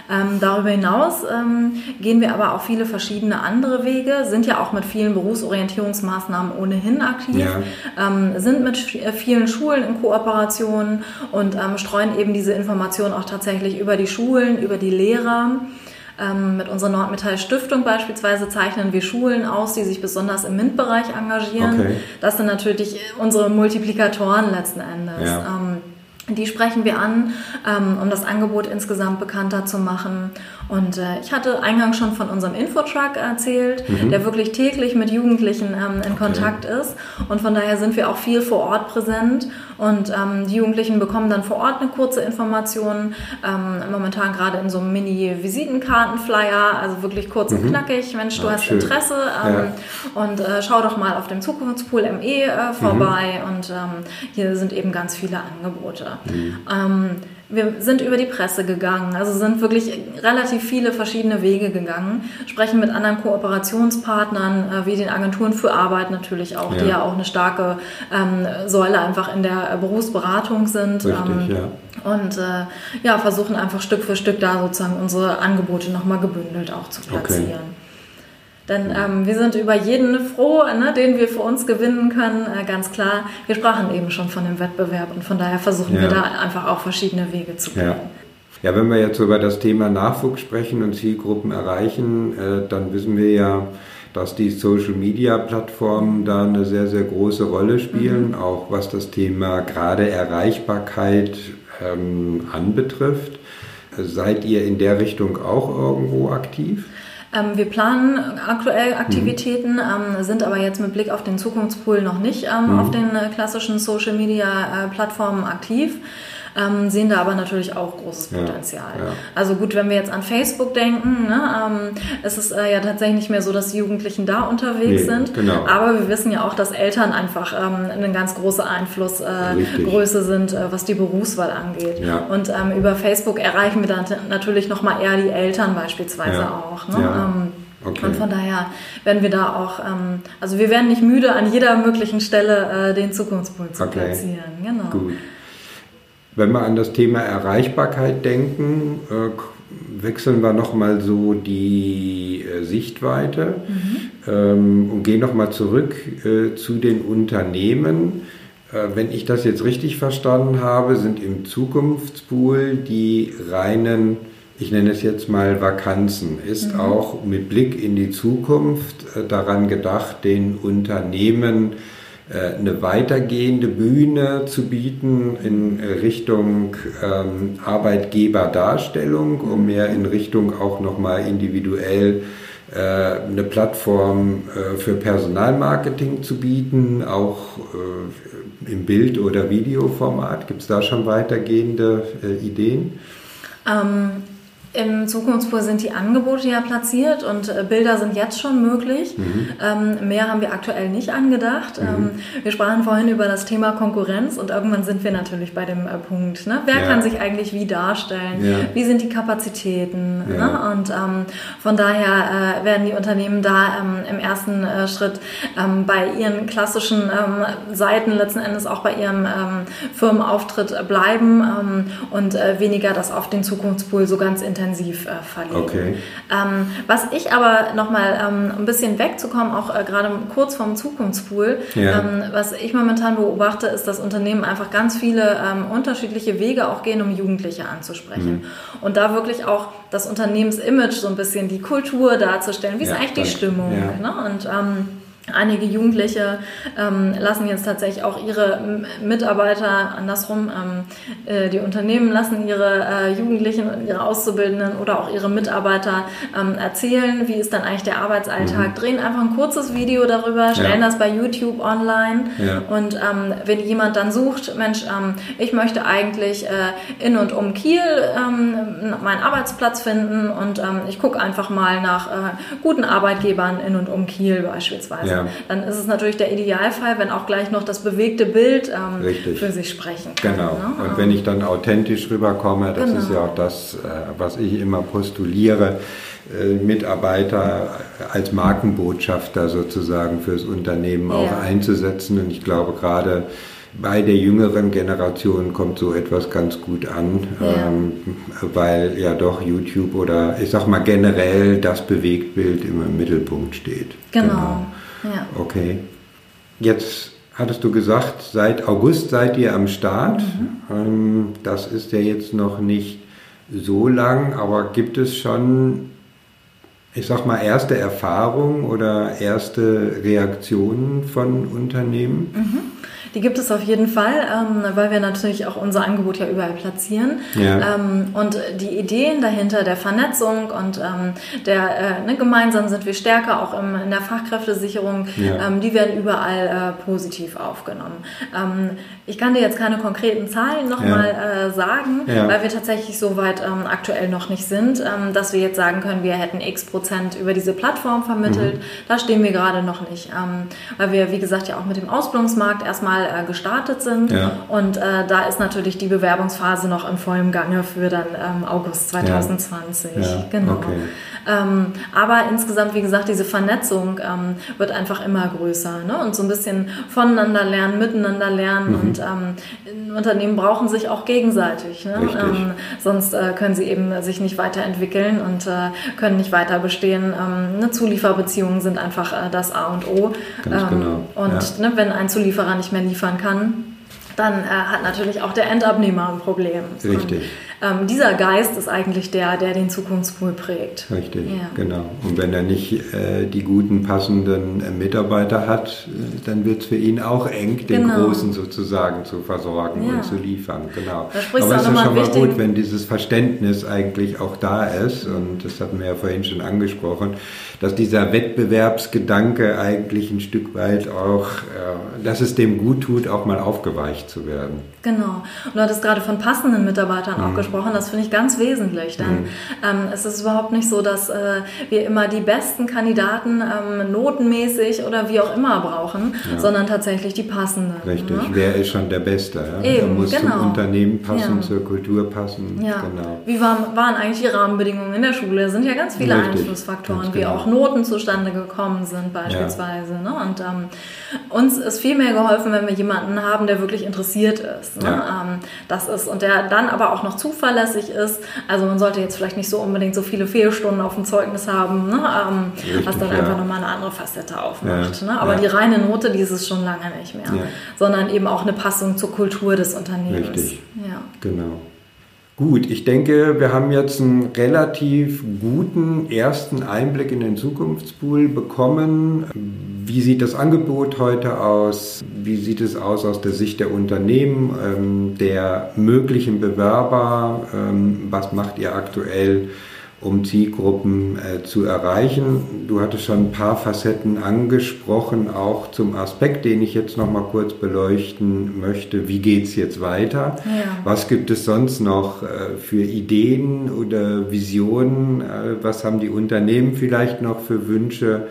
Ähm, darüber hinaus ähm, gehen wir aber auch viele verschiedene andere Wege, sind ja auch mit vielen Berufsorientierungsmaßnahmen ohnehin aktiv, ja. ähm, sind mit äh, vielen Schulen in Kooperation und ähm, streuen eben diese Informationen auch tatsächlich über die Schulen, über die Lehrer. Ähm, mit unserer Nordmetall Stiftung beispielsweise zeichnen wir Schulen aus, die sich besonders im MINT-Bereich engagieren. Okay. Das sind natürlich unsere Multiplikatoren letzten Endes. Ja. Ähm, die sprechen wir an, ähm, um das Angebot insgesamt bekannter zu machen. Und äh, ich hatte eingangs schon von unserem Infotruck erzählt, mhm. der wirklich täglich mit Jugendlichen ähm, in Kontakt okay. ist. Und von daher sind wir auch viel vor Ort präsent. Und ähm, die Jugendlichen bekommen dann vor Ort eine kurze Information. Ähm, momentan gerade in so einem Mini-Visitenkartenflyer, also wirklich kurz mhm. und knackig. Mensch, du ah, hast schön. Interesse ähm, ja. und äh, schau doch mal auf dem Zukunftspool ME äh, vorbei. Mhm. Und ähm, hier sind eben ganz viele Angebote. Mhm. Wir sind über die Presse gegangen, also sind wirklich relativ viele verschiedene Wege gegangen, sprechen mit anderen Kooperationspartnern, äh, wie den Agenturen für Arbeit natürlich auch, ja. die ja auch eine starke ähm, Säule einfach in der Berufsberatung sind. Richtig, ähm, ja. Und äh, ja, versuchen einfach Stück für Stück da sozusagen unsere Angebote nochmal gebündelt auch zu platzieren. Okay. Denn ähm, wir sind über jeden froh, ne, den wir für uns gewinnen können, äh, ganz klar. Wir sprachen eben schon von dem Wettbewerb und von daher versuchen ja. wir da einfach auch verschiedene Wege zu gehen. Ja. ja. wenn wir jetzt über das Thema Nachwuchs sprechen und Zielgruppen erreichen, äh, dann wissen wir ja, dass die Social-Media-Plattformen da eine sehr, sehr große Rolle spielen, mhm. auch was das Thema gerade Erreichbarkeit ähm, anbetrifft. Seid ihr in der Richtung auch irgendwo aktiv? Ähm, wir planen aktuell Aktivitäten, mhm. ähm, sind aber jetzt mit Blick auf den Zukunftspool noch nicht ähm, mhm. auf den äh, klassischen Social-Media-Plattformen äh, aktiv ähm, sehen da aber natürlich auch großes Potenzial. Ja, ja. Also gut, wenn wir jetzt an Facebook denken, ne, ähm, es ist äh, ja tatsächlich nicht mehr so, dass die Jugendlichen da unterwegs nee, sind, genau. aber wir wissen ja auch, dass Eltern einfach ähm, eine ganz große Einflussgröße äh, sind, äh, was die Berufswahl angeht. Ja. Und ähm, über Facebook erreichen wir dann natürlich nochmal eher die Eltern beispielsweise auch. Ne? Ähm, Okay. Und von daher werden wir da auch, ähm, also wir werden nicht müde, an jeder möglichen Stelle äh, den Zukunftspunkt zu okay. platzieren. Genau. Gut. Wenn wir an das Thema Erreichbarkeit denken, äh, wechseln wir nochmal so die äh, Sichtweite mhm. ähm, und gehen nochmal zurück äh, zu den Unternehmen. Wenn ich das jetzt richtig verstanden habe, sind im Zukunftspool die reinen, ich nenne es jetzt mal Vakanzen, ist mhm. auch mit Blick in die Zukunft daran gedacht, den Unternehmen äh, eine weitergehende Bühne zu bieten in Richtung ähm, Arbeitgeberdarstellung, um mehr in Richtung auch nochmal individuell äh, eine Plattform äh, für Personalmarketing zu bieten, auch äh, im Bild- oder Videoformat. Gibt es da schon weitergehende äh, Ideen? Ähm im Zukunftspool sind die Angebote ja platziert und äh, Bilder sind jetzt schon möglich. Mhm. Ähm, mehr haben wir aktuell nicht angedacht. Mhm. Ähm, wir sprachen vorhin über das Thema Konkurrenz und irgendwann sind wir natürlich bei dem äh, Punkt. Ne? Wer ja. kann sich eigentlich wie darstellen? Ja. Wie sind die Kapazitäten? Ja. Ne? Und ähm, von daher äh, werden die Unternehmen da ähm, im ersten äh, Schritt ähm, bei ihren klassischen ähm, Seiten letzten Endes auch bei ihrem Firmenauftritt bleiben und äh, weniger das auf den Zukunftspool so ganz intensiv intensiv äh, verlegen. Okay. Ähm, was ich aber nochmal ähm, ein bisschen wegzukommen, auch äh, gerade kurz vorm Zukunftspool, ja. ähm, was ich momentan beobachte, ist, dass Unternehmen einfach ganz viele ähm, unterschiedliche Wege auch gehen, um Jugendliche anzusprechen. Mhm. Und da wirklich auch das Unternehmensimage so ein bisschen, die Kultur darzustellen, wie ja, ist eigentlich die Stimmung. Ja. Ne? Und ähm, Einige Jugendliche ähm, lassen jetzt tatsächlich auch ihre Mitarbeiter, andersrum, ähm, äh, die Unternehmen lassen ihre äh, Jugendlichen, ihre Auszubildenden oder auch ihre Mitarbeiter ähm, erzählen, wie ist dann eigentlich der Arbeitsalltag, mhm. drehen einfach ein kurzes Video darüber, stellen ja. das bei YouTube online ja. und ähm, wenn jemand dann sucht, Mensch, ähm, ich möchte eigentlich äh, in und um Kiel ähm, meinen Arbeitsplatz finden und ich gucke einfach mal nach äh, guten Arbeitgebern in und um Kiel beispielsweise. Ja ja. dann ist es natürlich der Idealfall, wenn auch gleich noch das bewegte Bild ähm, für sich sprechen kann. Genau. Ne? Und wenn ich dann authentisch rüberkomme, das genau. ist ja auch das, äh, was ich immer postuliere, äh, Mitarbeiter als Markenbotschafter sozusagen fürs Unternehmen ja. auch einzusetzen. Und ich glaube gerade bei der jüngeren Generation kommt so etwas ganz gut an, ja. Ähm, weil ja doch YouTube oder ich sag mal generell das Bewegtbild immer im Mittelpunkt steht. Genau. genau. Ja. Okay. Jetzt hattest du gesagt, seit August seid ihr am Start. Mhm. Ähm, das ist ja jetzt noch nicht so lang, aber gibt es schon, ich sag mal, erste Erfahrungen oder erste Reaktionen von Unternehmen? Mhm. Die gibt es auf jeden Fall, ähm, weil wir natürlich auch unser Angebot ja überall platzieren. Ja. Ähm, und die Ideen dahinter der Vernetzung und ähm, der äh, ne, gemeinsam sind wir stärker auch im, in der Fachkräftesicherung, ja. Die werden überall äh, positiv aufgenommen. Ich kann dir jetzt keine konkreten Zahlen nochmal ja. äh, sagen, weil wir tatsächlich so weit aktuell noch nicht sind, dass wir jetzt sagen können, wir hätten x Prozent über diese Plattform vermittelt. Mhm. Da stehen wir gerade noch nicht, weil wir, wie gesagt, ja auch mit dem Ausbildungsmarkt erstmal äh, gestartet sind. Ja. Und äh, da ist natürlich die Bewerbungsphase noch in vollem Gange für dann ähm, August 2020. Ja. Genau. Okay. Ähm, aber insgesamt, wie gesagt, diese Vernetzung ähm, wird einfach immer größer. Ne? Und so ein bisschen voneinander lernen, miteinander lernen. Mhm. Und ähm, Unternehmen brauchen sich auch gegenseitig. Ne? Ähm, sonst äh, können sie eben sich nicht weiterentwickeln und äh, können nicht weiter bestehen. Ähm, ne? Zulieferbeziehungen sind einfach äh, das A und O. Ähm, genau, Und ne, wenn ein Zulieferer nicht mehr liefern kann, dann äh, hat natürlich auch der Endabnehmer ein Problem. Richtig. Ähm, dieser Geist ist eigentlich der, der den Zukunftspool prägt. Richtig, Ja. genau. Und wenn er nicht äh, die guten, passenden äh, Mitarbeiter hat, äh, dann wird es für ihn auch eng, den Genau. Großen sozusagen zu versorgen Ja. und zu liefern. Genau. Aber es ist schon mal wichtigen- gut, wenn dieses Verständnis eigentlich auch da ist. Und das hatten wir ja vorhin schon angesprochen, dass dieser Wettbewerbsgedanke eigentlich ein Stück weit auch, äh, dass es dem gut tut, auch mal aufgeweicht zu werden. Genau. Und du hattest gerade von passenden Mitarbeitern Mhm. auch gesprochen. Das finde ich ganz wesentlich, denn ähm, es ist überhaupt nicht so, dass äh, wir immer die besten Kandidaten ähm, notenmäßig oder wie auch immer brauchen, sondern tatsächlich die passenden. Richtig. Ne? Wer ist schon der Beste? Ja? Eben, er muss genau. zum Unternehmen passen, Ja. zur Kultur passen. Ja. Genau. Wie waren, waren eigentlich die Rahmenbedingungen in der Schule? Es sind ja ganz viele Richtig, Einflussfaktoren, ganz wie genau. auch Noten zustande gekommen sind beispielsweise. Ne? Und ähm, uns ist viel mehr geholfen, wenn wir jemanden haben, der wirklich interessiert ist. Ne? Ja. Ähm, das ist und der dann aber auch noch zuverlässig ist. Also man sollte jetzt vielleicht nicht so unbedingt so viele Fehlstunden auf dem Zeugnis haben, ne? ähm, Richtig, was dann ja. einfach nochmal eine andere Facette aufmacht. Ja, Ne? Aber die reine Note, die ist es schon lange nicht mehr, sondern eben auch eine Passung zur Kultur des Unternehmens. Richtig. Ja. Genau. Gut, ich denke, wir haben jetzt einen relativ guten ersten Einblick in den Zukunftspool bekommen. Wie sieht das Angebot heute aus? Wie sieht es aus aus der Sicht der Unternehmen, ähm, der möglichen Bewerber? Ähm, was macht ihr aktuell, um Zielgruppen äh, zu erreichen? Du hattest schon ein paar Facetten angesprochen, auch zum Aspekt, den ich jetzt noch mal kurz beleuchten möchte. Wie geht es jetzt weiter? Ja. Was gibt es sonst noch äh, für Ideen oder Visionen? Äh, was haben die Unternehmen vielleicht noch für Wünsche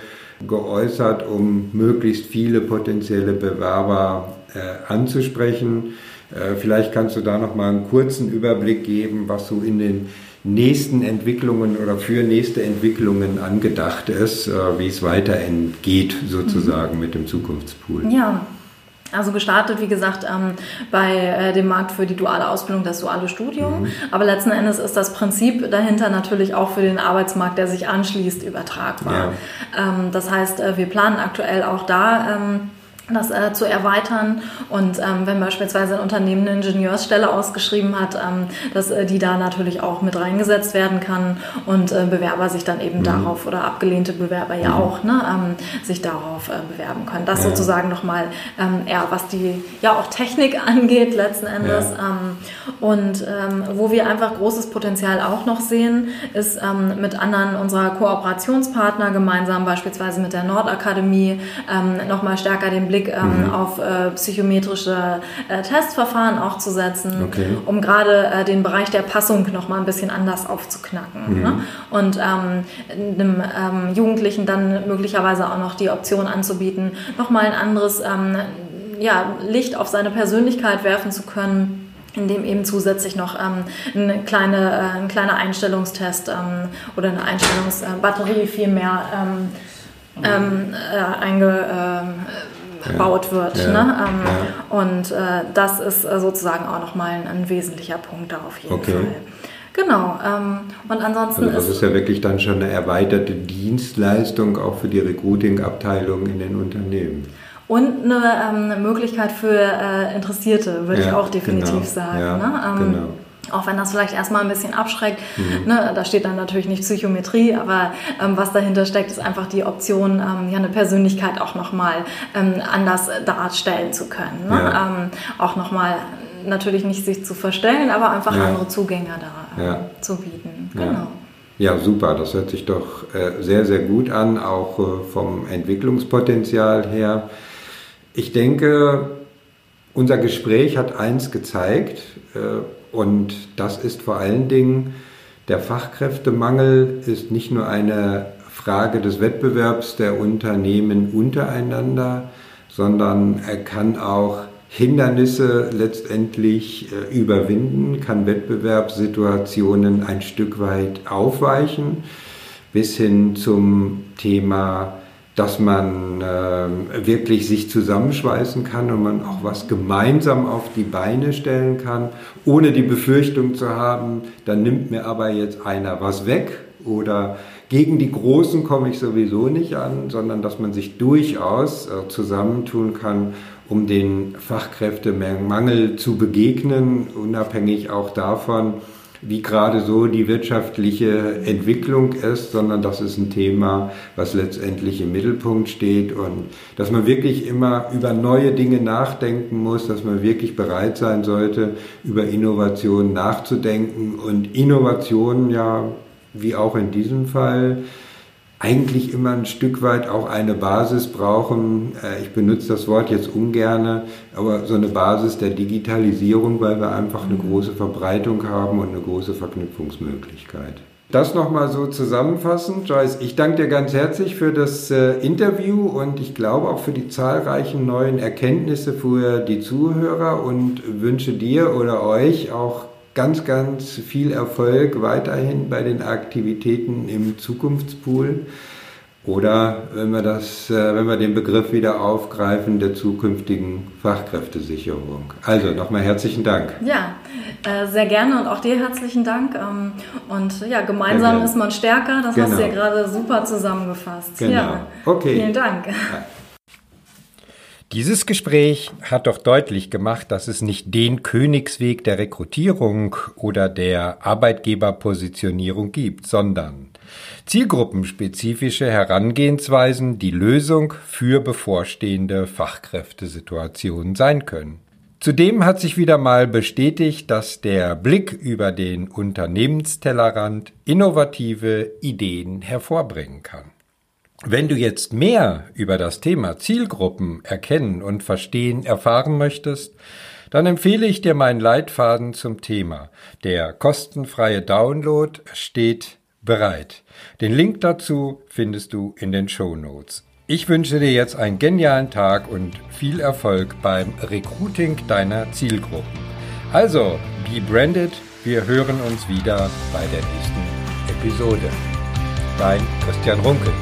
geäußert, um möglichst viele potenzielle Bewerber äh, anzusprechen? Äh, vielleicht kannst du da noch mal einen kurzen Überblick geben, was so in den nächsten Entwicklungen oder für nächste Entwicklungen angedacht ist, äh, wie es weitergeht sozusagen mit dem Zukunftspool. Ja, also gestartet, wie gesagt, ähm, bei äh, dem Markt für die duale Ausbildung, das duale Studium. Aber letzten Endes ist das Prinzip dahinter natürlich auch für den Arbeitsmarkt, der sich anschließt, übertragbar. Ähm, das heißt, äh, wir planen aktuell auch da. Ähm, das äh, zu erweitern und ähm, wenn beispielsweise ein Unternehmen eine Ingenieursstelle ausgeschrieben hat, ähm, dass äh, die da natürlich auch mit reingesetzt werden kann und äh, Bewerber sich dann eben darauf oder abgelehnte Bewerber ja auch ne, ähm, sich darauf äh, bewerben können. Das Ja. sozusagen nochmal ähm, eher was die ja auch Technik (laughs) angeht letzten Endes Ja. ähm, und ähm, wo wir einfach großes Potenzial auch noch sehen, ist ähm, mit anderen unserer Kooperationspartner gemeinsam beispielsweise mit der Nordakademie ähm, nochmal stärker den Blick ähm, auf äh, psychometrische äh, Testverfahren auch zu setzen, Okay. um gerade äh, den Bereich der Passung nochmal ein bisschen anders aufzuknacken. Ne? Und ähm, einem ähm, Jugendlichen dann möglicherweise auch noch die Option anzubieten, nochmal ein anderes ähm, ja, Licht auf seine Persönlichkeit werfen zu können in dem eben zusätzlich noch ähm, eine kleine, äh, ein kleiner Einstellungstest ähm, oder eine Einstellungsbatterie vielmehr ähm, ähm, äh, eingebaut wird. Ne? Ähm. Und äh, das ist äh, sozusagen auch nochmal ein, ein wesentlicher Punkt da auf jeden Okay. Fall. Genau. Ähm, und ansonsten Also das ist ist ja wirklich dann schon eine erweiterte Dienstleistung auch für die Recruiting-Abteilung in den Unternehmen. und eine, ähm, eine Möglichkeit für äh, Interessierte, würde ich Ja, auch definitiv genau. sagen. Ja, ne? ähm, genau. Mhm. Auch wenn das vielleicht erstmal ein bisschen abschreckt, ne, da steht dann natürlich nicht Psychometrie, aber ähm, was dahinter steckt, ist einfach die Option, ähm, ja, eine Persönlichkeit auch nochmal ähm, anders darstellen zu können. Ne? Ja. Ähm, auch nochmal natürlich nicht sich zu verstellen, aber einfach Ja. andere Zugänge da äh, Ja. zu bieten. Ja. Genau. Ja, super. Das hört sich doch äh, sehr, sehr gut an, auch äh, vom Entwicklungspotenzial her. Ich denke, unser Gespräch hat eins gezeigt äh, und das ist vor allen Dingen, der Fachkräftemangel ist nicht nur eine Frage des Wettbewerbs der Unternehmen untereinander, sondern er kann auch Hindernisse letztendlich äh, überwinden, kann Wettbewerbssituationen ein Stück weit aufweichen, bis hin zum Thema, dass man äh, wirklich sich zusammenschweißen kann und man auch was gemeinsam auf die Beine stellen kann, ohne die Befürchtung zu haben, dann nimmt mir aber jetzt einer was weg oder gegen die Großen komme ich sowieso nicht an, sondern dass man sich durchaus äh, zusammentun kann um den Fachkräftemangel zu begegnen, unabhängig auch davon, wie gerade so die wirtschaftliche Entwicklung ist, sondern das ist ein Thema, was letztendlich im Mittelpunkt steht und dass man wirklich immer über neue Dinge nachdenken muss, dass man wirklich bereit sein sollte, über Innovationen nachzudenken und Innovationen ja, wie auch in diesem Fall, eigentlich immer ein Stück weit auch eine Basis brauchen. Äh, ich benutze das Wort jetzt ungerne, aber so eine Basis der Digitalisierung, weil wir einfach eine große Verbreitung haben und eine große Verknüpfungsmöglichkeit. Das nochmal so zusammenfassend. Joyce, ich danke dir ganz herzlich für das äh, Interview und ich glaube auch für die zahlreichen neuen Erkenntnisse für die Zuhörer und wünsche dir oder euch auch ganz, ganz viel Erfolg weiterhin bei den Aktivitäten im Zukunftspool. Oder wenn wir, das, äh, wenn wir den Begriff wieder aufgreifen, der zukünftigen Fachkräftesicherung. Also nochmal herzlichen Dank. Ja, äh, sehr gerne und auch dir herzlichen Dank. Ähm, und ja, gemeinsam ist man stärker. Das genau. hast du ja gerade super zusammengefasst. Genau. Ja. Okay. Vielen Dank. Ja. Dieses Gespräch hat doch deutlich gemacht, dass es nicht den Königsweg der Rekrutierung oder der Arbeitgeberpositionierung gibt, sondern zielgruppenspezifische Herangehensweisen die Lösung für bevorstehende Fachkräftesituationen sein können. Zudem hat sich wieder mal bestätigt, dass der Blick über den Unternehmenstellerrand innovative Ideen hervorbringen kann. Wenn du jetzt mehr über das Thema Zielgruppen erkennen und verstehen erfahren möchtest, dann empfehle ich dir meinen Leitfaden zum Thema. Der kostenfreie Download steht bereit. Den Link dazu findest du in den Show Notes. Ich wünsche dir jetzt einen genialen Tag und viel Erfolg beim Recruiting deiner Zielgruppen. Also, be branded. Wir hören uns wieder bei der nächsten Episode. Dein Christian Runkel.